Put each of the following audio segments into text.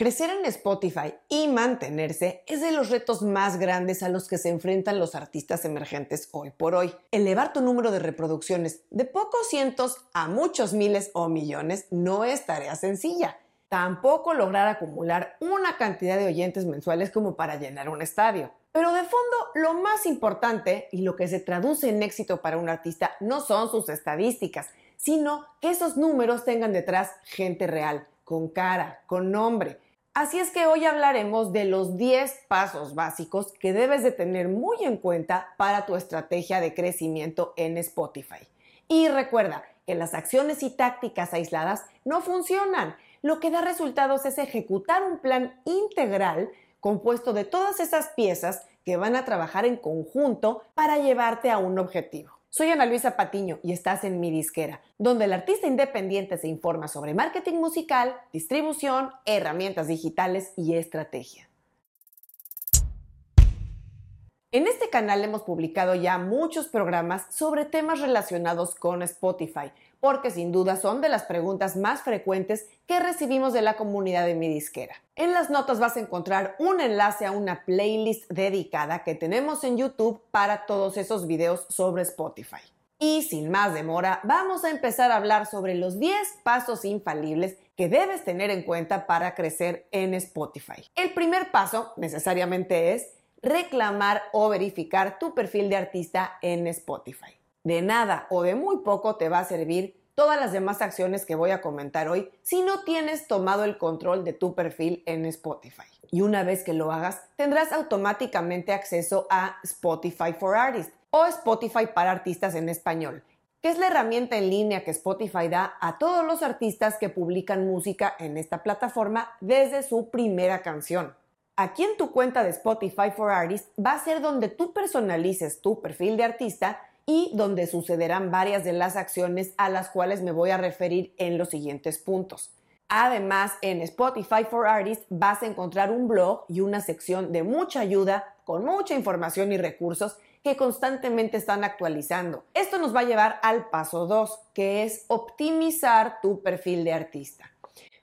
Crecer en Spotify y mantenerse es de los retos más grandes a los que se enfrentan los artistas emergentes hoy por hoy. Elevar tu número de reproducciones de pocos cientos a muchos miles o millones no es tarea sencilla. Tampoco lograr acumular una cantidad de oyentes mensuales como para llenar un estadio. Pero de fondo, lo más importante y lo que se traduce en éxito para un artista no son sus estadísticas, sino que esos números tengan detrás gente real, con cara, con nombre Así es que hoy hablaremos de los 10 pasos básicos que debes de tener muy en cuenta para tu estrategia de crecimiento en Spotify. Y recuerda que las acciones y tácticas aisladas no funcionan. Lo que da resultados es ejecutar un plan integral compuesto de todas esas piezas que van a trabajar en conjunto para llevarte a un objetivo. Soy Ana Luisa Patiño y estás en mi disquera, donde el artista independiente se informa sobre marketing musical, distribución, herramientas digitales y estrategia. En este canal hemos publicado ya muchos programas sobre temas relacionados con Spotify, porque sin duda son de las preguntas más frecuentes que recibimos de la comunidad de mi disquera. En las notas vas a encontrar un enlace a una playlist dedicada que tenemos en YouTube para todos esos videos sobre Spotify. Y sin más demora, vamos a empezar a hablar sobre los 10 pasos infalibles que debes tener en cuenta para crecer en Spotify. El primer paso necesariamente es reclamar o verificar tu perfil de artista en Spotify. De nada o de muy poco te va a servir todas las demás acciones que voy a comentar hoy si no tienes tomado el control de tu perfil en Spotify. Y una vez que lo hagas, tendrás automáticamente acceso a Spotify for Artists o Spotify para artistas en español, que es la herramienta en línea que Spotify da a todos los artistas que publican música en esta plataforma desde su primera canción. Aquí en tu cuenta de Spotify for Artists va a ser donde tú personalices tu perfil de artista y donde sucederán varias de las acciones a las cuales me voy a referir en los siguientes puntos. Además, en Spotify for Artists vas a encontrar un blog y una sección de mucha ayuda con mucha información y recursos que constantemente están actualizando. Esto nos va a llevar al paso 2, que es optimizar tu perfil de artista.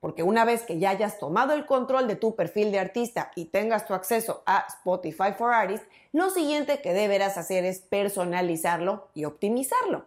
Porque una vez que ya hayas tomado el control de tu perfil de artista y tengas tu acceso a Spotify for Artists, lo siguiente que deberás hacer es personalizarlo y optimizarlo.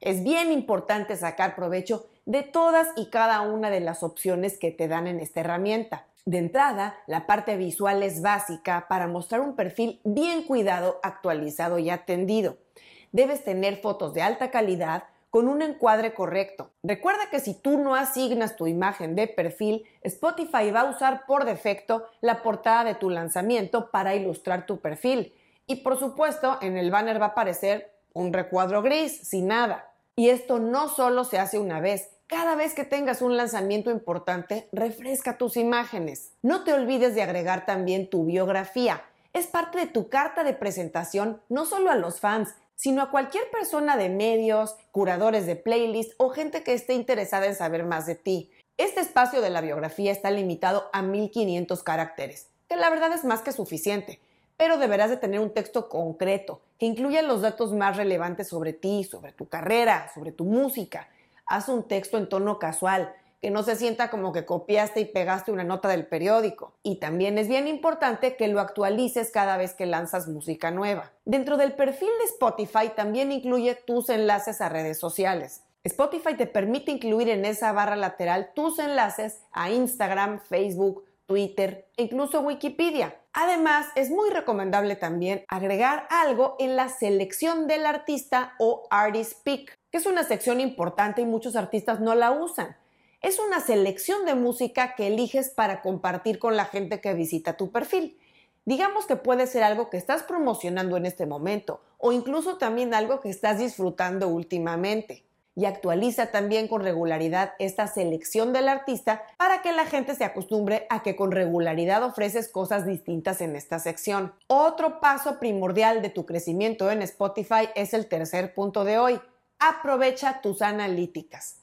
Es bien importante sacar provecho de todas y cada una de las opciones que te dan en esta herramienta. De entrada, la parte visual es básica para mostrar un perfil bien cuidado, actualizado y atendido. Debes tener fotos de alta calidad, con un encuadre correcto. Recuerda que si tú no asignas tu imagen de perfil, Spotify va a usar por defecto la portada de tu lanzamiento para ilustrar tu perfil. Y por supuesto, en el banner va a aparecer un recuadro gris, sin nada. Y esto no solo se hace una vez, cada vez que tengas un lanzamiento importante, refresca tus imágenes. No te olvides de agregar también tu biografía. Es parte de tu carta de presentación no solo a los fans, sino a cualquier persona de medios, curadores de playlists o gente que esté interesada en saber más de ti. Este espacio de la biografía está limitado a 1500 caracteres, que la verdad es más que suficiente, pero deberás de tener un texto concreto que incluya los datos más relevantes sobre ti, sobre tu carrera, sobre tu música. Haz un texto en tono casual, que no se sienta como que copiaste y pegaste una nota del periódico. Y también es bien importante que lo actualices cada vez que lanzas música nueva. Dentro del perfil de Spotify también incluye tus enlaces a redes sociales. Spotify te permite incluir en esa barra lateral tus enlaces a Instagram, Facebook, Twitter e incluso Wikipedia. Además, es muy recomendable también agregar algo en la selección del artista o Artist Pick, que es una sección importante y muchos artistas no la usan es una selección de música que eliges para compartir con la gente que visita tu perfil. Digamos que puede ser algo que estás promocionando en este momento o incluso también algo que estás disfrutando últimamente. Y actualiza también con regularidad esta selección del artista para que la gente se acostumbre a que con regularidad ofreces cosas distintas en esta sección. Otro paso primordial de tu crecimiento en Spotify es el tercer punto de hoy. Aprovecha tus analíticas.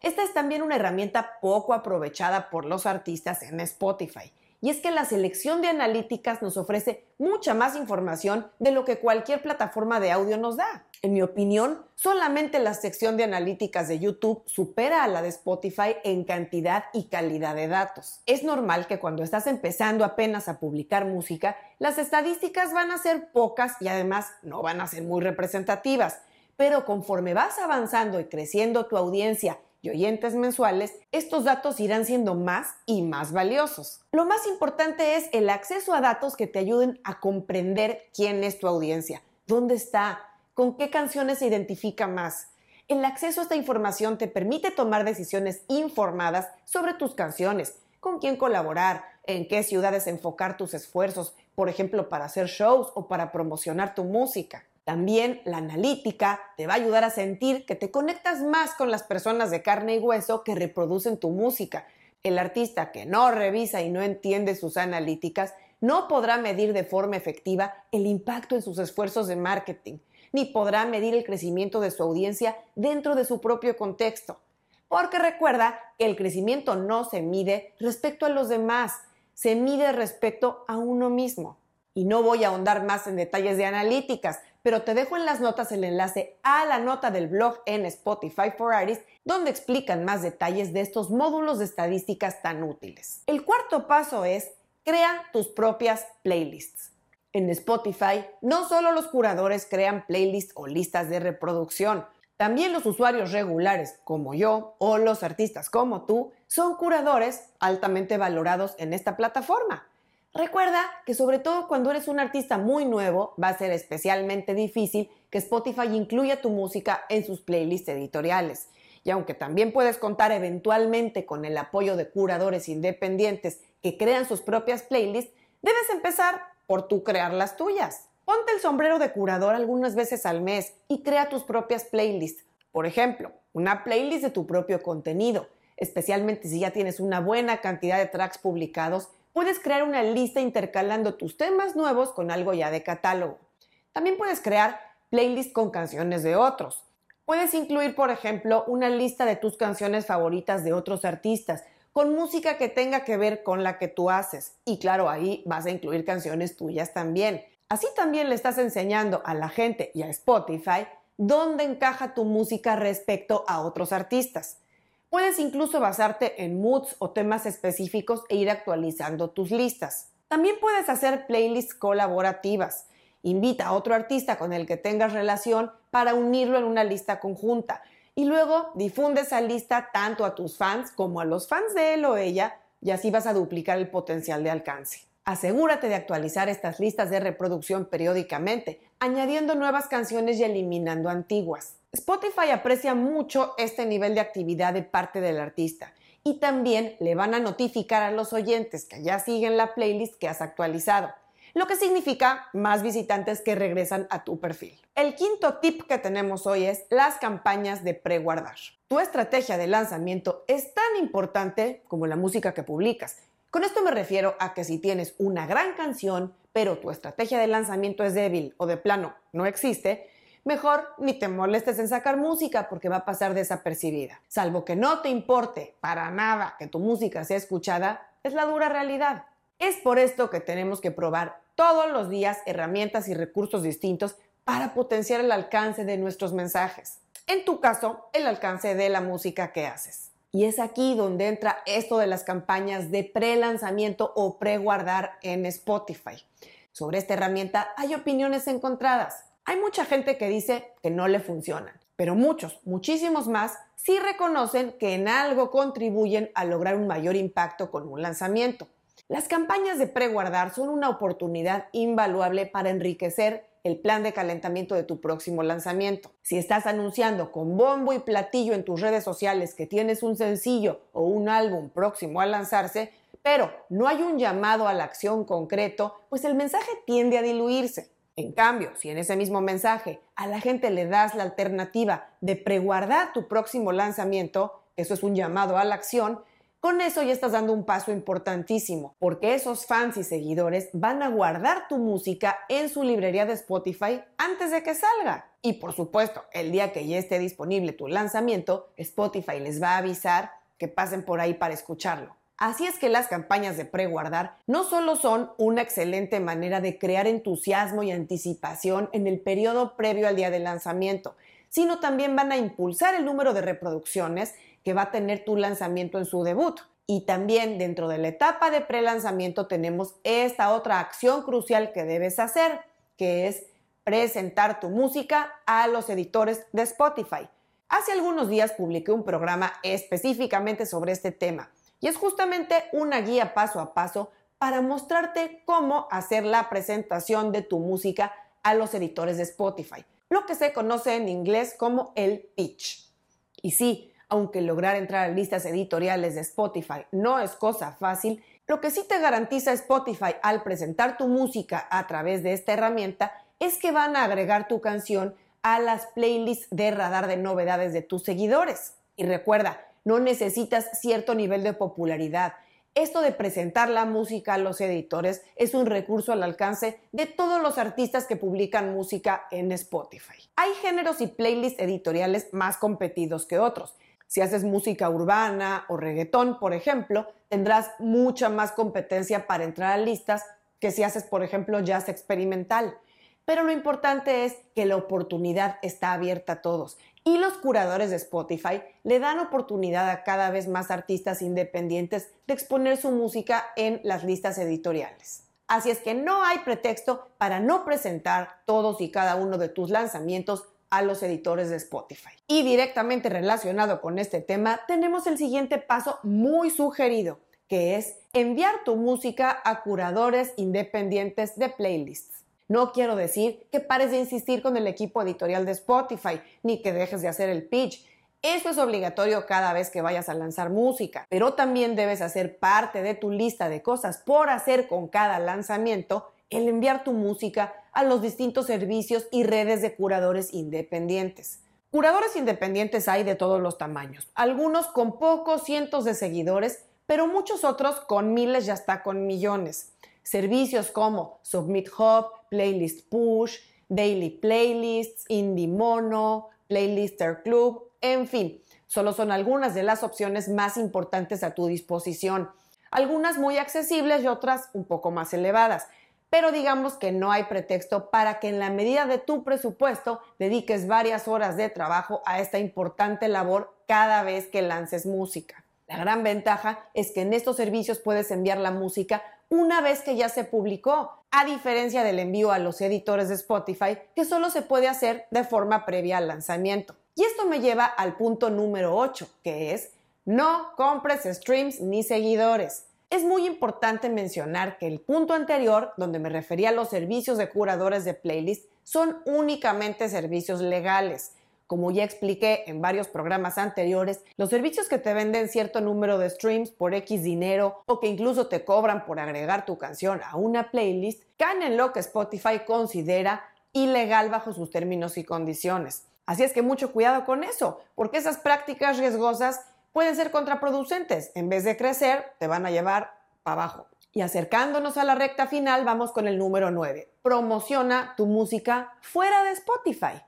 Esta es también una herramienta poco aprovechada por los artistas en Spotify y es que la selección de analíticas nos ofrece mucha más información de lo que cualquier plataforma de audio nos da. En mi opinión, solamente la sección de analíticas de YouTube supera a la de Spotify en cantidad y calidad de datos. Es normal que cuando estás empezando apenas a publicar música, las estadísticas van a ser pocas y además no van a ser muy representativas, pero conforme vas avanzando y creciendo tu audiencia y oyentes mensuales, estos datos irán siendo más y más valiosos. Lo más importante es el acceso a datos que te ayuden a comprender quién es tu audiencia, dónde está, con qué canciones se identifica más. El acceso a esta información te permite tomar decisiones informadas sobre tus canciones, con quién colaborar, en qué ciudades enfocar tus esfuerzos, por ejemplo, para hacer shows o para promocionar tu música. También la analítica te va a ayudar a sentir que te conectas más con las personas de carne y hueso que reproducen tu música. El artista que no revisa y no entiende sus analíticas no podrá medir de forma efectiva el impacto en sus esfuerzos de marketing, ni podrá medir el crecimiento de su audiencia dentro de su propio contexto. Porque recuerda que el crecimiento no se mide respecto a los demás, se mide respecto a uno mismo. Y no voy a ahondar más en detalles de analíticas, pero te dejo en las notas el enlace a la nota del blog en Spotify for Artists, donde explican más detalles de estos módulos de estadísticas tan útiles. El cuarto paso es crea tus propias playlists. En Spotify, no solo los curadores crean playlists o listas de reproducción, también los usuarios regulares, como yo, o los artistas como tú, son curadores altamente valorados en esta plataforma. Recuerda que sobre todo cuando eres un artista muy nuevo, va a ser especialmente difícil que Spotify incluya tu música en sus playlists editoriales. Y aunque también puedes contar eventualmente con el apoyo de curadores independientes que crean sus propias playlists, debes empezar por tú crear las tuyas. Ponte el sombrero de curador algunas veces al mes y crea tus propias playlists. Por ejemplo, una playlist de tu propio contenido, especialmente si ya tienes una buena cantidad de tracks publicados Puedes crear una lista intercalando tus temas nuevos con algo ya de catálogo. También puedes crear playlists con canciones de otros. Puedes incluir, por ejemplo, una lista de tus canciones favoritas de otros artistas, con música que tenga que ver con la que tú haces. Y claro, ahí vas a incluir canciones tuyas también. Así también le estás enseñando a la gente y a Spotify dónde encaja tu música respecto a otros artistas. Puedes incluso basarte en moods o temas específicos e ir actualizando tus listas. También puedes hacer playlists colaborativas. Invita a otro artista con el que tengas relación para unirlo en una lista conjunta y luego difunde esa lista tanto a tus fans como a los fans de él o ella y así vas a duplicar el potencial de alcance. Asegúrate de actualizar estas listas de reproducción periódicamente, añadiendo nuevas canciones y eliminando antiguas. Spotify aprecia mucho este nivel de actividad de parte del artista y también le van a notificar a los oyentes que ya siguen la playlist que has actualizado, lo que significa más visitantes que regresan a tu perfil. El quinto tip que tenemos hoy es las campañas de preguardar. Tu estrategia de lanzamiento es tan importante como la música que publicas. Con esto me refiero a que si tienes una gran canción, pero tu estrategia de lanzamiento es débil o de plano no existe, mejor ni te molestes en sacar música porque va a pasar desapercibida. Salvo que no te importe para nada que tu música sea escuchada, es la dura realidad. Es por esto que tenemos que probar todos los días herramientas y recursos distintos para potenciar el alcance de nuestros mensajes. En tu caso, el alcance de la música que haces. Y es aquí donde entra esto de las campañas de pre-lanzamiento o pre-guardar en Spotify. Sobre esta herramienta hay opiniones encontradas. Hay mucha gente que dice que no le funcionan, pero muchos, muchísimos más, sí reconocen que en algo contribuyen a lograr un mayor impacto con un lanzamiento. Las campañas de preguardar son una oportunidad invaluable para enriquecer el plan de calentamiento de tu próximo lanzamiento. Si estás anunciando con bombo y platillo en tus redes sociales que tienes un sencillo o un álbum próximo a lanzarse, pero no hay un llamado a la acción concreto, pues el mensaje tiende a diluirse. En cambio, si en ese mismo mensaje a la gente le das la alternativa de preguardar tu próximo lanzamiento, eso es un llamado a la acción, con eso ya estás dando un paso importantísimo, porque esos fans y seguidores van a guardar tu música en su librería de Spotify antes de que salga. Y por supuesto, el día que ya esté disponible tu lanzamiento, Spotify les va a avisar que pasen por ahí para escucharlo. Así es que las campañas de preguardar no solo son una excelente manera de crear entusiasmo y anticipación en el periodo previo al día de lanzamiento, sino también van a impulsar el número de reproducciones que va a tener tu lanzamiento en su debut. Y también dentro de la etapa de pre-lanzamiento tenemos esta otra acción crucial que debes hacer, que es presentar tu música a los editores de Spotify. Hace algunos días publiqué un programa específicamente sobre este tema y es justamente una guía paso a paso para mostrarte cómo hacer la presentación de tu música a los editores de Spotify, lo que se conoce en inglés como el pitch. Y sí, aunque lograr entrar a listas editoriales de Spotify no es cosa fácil, lo que sí te garantiza Spotify al presentar tu música a través de esta herramienta es que van a agregar tu canción a las playlists de radar de novedades de tus seguidores. Y recuerda, no necesitas cierto nivel de popularidad. Esto de presentar la música a los editores es un recurso al alcance de todos los artistas que publican música en Spotify. Hay géneros y playlists editoriales más competidos que otros. Si haces música urbana o reggaetón, por ejemplo, tendrás mucha más competencia para entrar a listas que si haces, por ejemplo, jazz experimental. Pero lo importante es que la oportunidad está abierta a todos y los curadores de Spotify le dan oportunidad a cada vez más artistas independientes de exponer su música en las listas editoriales. Así es que no hay pretexto para no presentar todos y cada uno de tus lanzamientos a los editores de Spotify. Y directamente relacionado con este tema, tenemos el siguiente paso muy sugerido, que es enviar tu música a curadores independientes de playlists. No quiero decir que pares de insistir con el equipo editorial de Spotify, ni que dejes de hacer el pitch. Eso es obligatorio cada vez que vayas a lanzar música, pero también debes hacer parte de tu lista de cosas por hacer con cada lanzamiento el enviar tu música a los distintos servicios y redes de curadores independientes. Curadores independientes hay de todos los tamaños, algunos con pocos cientos de seguidores, pero muchos otros con miles y hasta con millones. Servicios como Submit Hub, Playlist Push, Daily Playlists, Indie Mono, Playlister Club, en fin, solo son algunas de las opciones más importantes a tu disposición. Algunas muy accesibles y otras un poco más elevadas. Pero digamos que no hay pretexto para que en la medida de tu presupuesto dediques varias horas de trabajo a esta importante labor cada vez que lances música. La gran ventaja es que en estos servicios puedes enviar la música una vez que ya se publicó, a diferencia del envío a los editores de Spotify, que solo se puede hacer de forma previa al lanzamiento. Y esto me lleva al punto número 8, que es no compres streams ni seguidores. Es muy importante mencionar que el punto anterior, donde me refería a los servicios de curadores de playlist, son únicamente servicios legales. Como ya expliqué en varios programas anteriores, los servicios que te venden cierto número de streams por X dinero o que incluso te cobran por agregar tu canción a una playlist, caen en lo que Spotify considera ilegal bajo sus términos y condiciones. Así es que mucho cuidado con eso, porque esas prácticas riesgosas pueden ser contraproducentes. En vez de crecer, te van a llevar para abajo. Y acercándonos a la recta final, vamos con el número 9. Promociona tu música fuera de Spotify.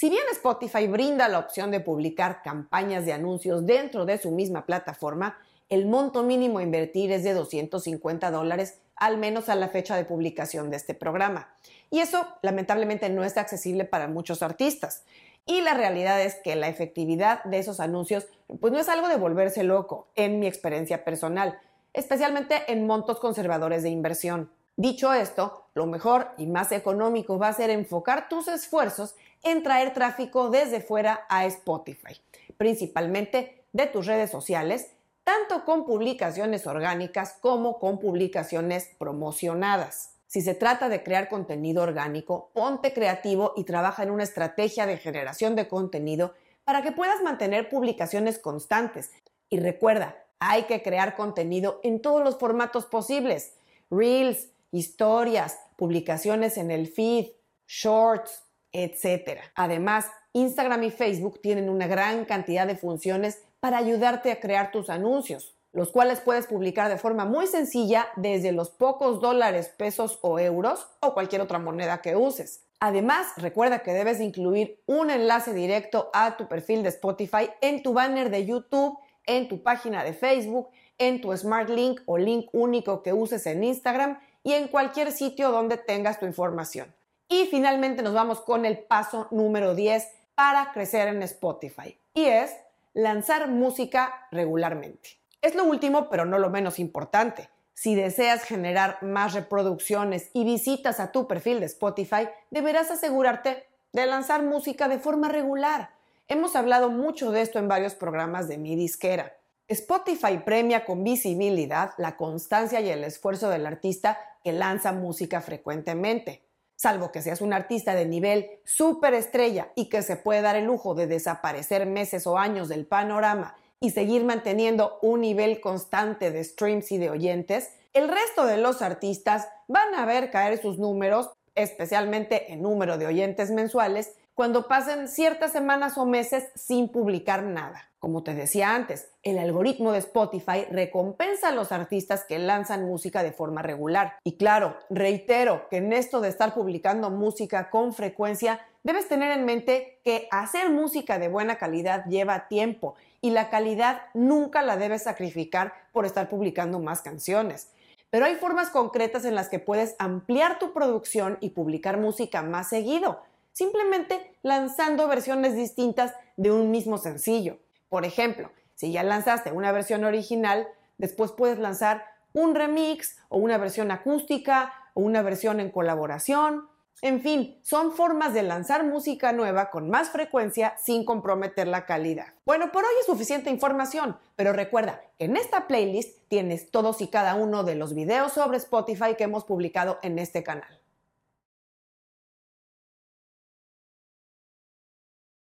Si bien Spotify brinda la opción de publicar campañas de anuncios dentro de su misma plataforma, el monto mínimo a invertir es de 250 dólares, al menos a la fecha de publicación de este programa. Y eso lamentablemente no es accesible para muchos artistas. Y la realidad es que la efectividad de esos anuncios pues no es algo de volverse loco, en mi experiencia personal, especialmente en montos conservadores de inversión. Dicho esto, lo mejor y más económico va a ser enfocar tus esfuerzos en traer tráfico desde fuera a Spotify, principalmente de tus redes sociales, tanto con publicaciones orgánicas como con publicaciones promocionadas. Si se trata de crear contenido orgánico, ponte creativo y trabaja en una estrategia de generación de contenido para que puedas mantener publicaciones constantes. Y recuerda, hay que crear contenido en todos los formatos posibles. Reels, historias, publicaciones en el feed, shorts, etc. Además, Instagram y Facebook tienen una gran cantidad de funciones para ayudarte a crear tus anuncios, los cuales puedes publicar de forma muy sencilla desde los pocos dólares, pesos o euros o cualquier otra moneda que uses. Además, recuerda que debes incluir un enlace directo a tu perfil de Spotify en tu banner de YouTube, en tu página de Facebook, en tu Smart Link o link único que uses en Instagram y en cualquier sitio donde tengas tu información. Y finalmente nos vamos con el paso número 10 para crecer en Spotify y es lanzar música regularmente. Es lo último, pero no lo menos importante. Si deseas generar más reproducciones y visitas a tu perfil de Spotify, deberás asegurarte de lanzar música de forma regular. Hemos hablado mucho de esto en varios programas de mi disquera. Spotify premia con visibilidad la constancia y el esfuerzo del artista que lanza música frecuentemente. Salvo que seas un artista de nivel superestrella y que se puede dar el lujo de desaparecer meses o años del panorama y seguir manteniendo un nivel constante de streams y de oyentes, el resto de los artistas van a ver caer sus números, especialmente el número de oyentes mensuales, cuando pasen ciertas semanas o meses sin publicar nada. Como te decía antes, el algoritmo de Spotify recompensa a los artistas que lanzan música de forma regular. Y claro, reitero que en esto de estar publicando música con frecuencia, debes tener en mente que hacer música de buena calidad lleva tiempo y la calidad nunca la debes sacrificar por estar publicando más canciones. Pero hay formas concretas en las que puedes ampliar tu producción y publicar música más seguido, simplemente lanzando versiones distintas de un mismo sencillo. Por ejemplo, si ya lanzaste una versión original, después puedes lanzar un remix o una versión acústica o una versión en colaboración. En fin, son formas de lanzar música nueva con más frecuencia sin comprometer la calidad. Bueno, por hoy es suficiente información, pero recuerda en esta playlist tienes todos y cada uno de los videos sobre Spotify que hemos publicado en este canal.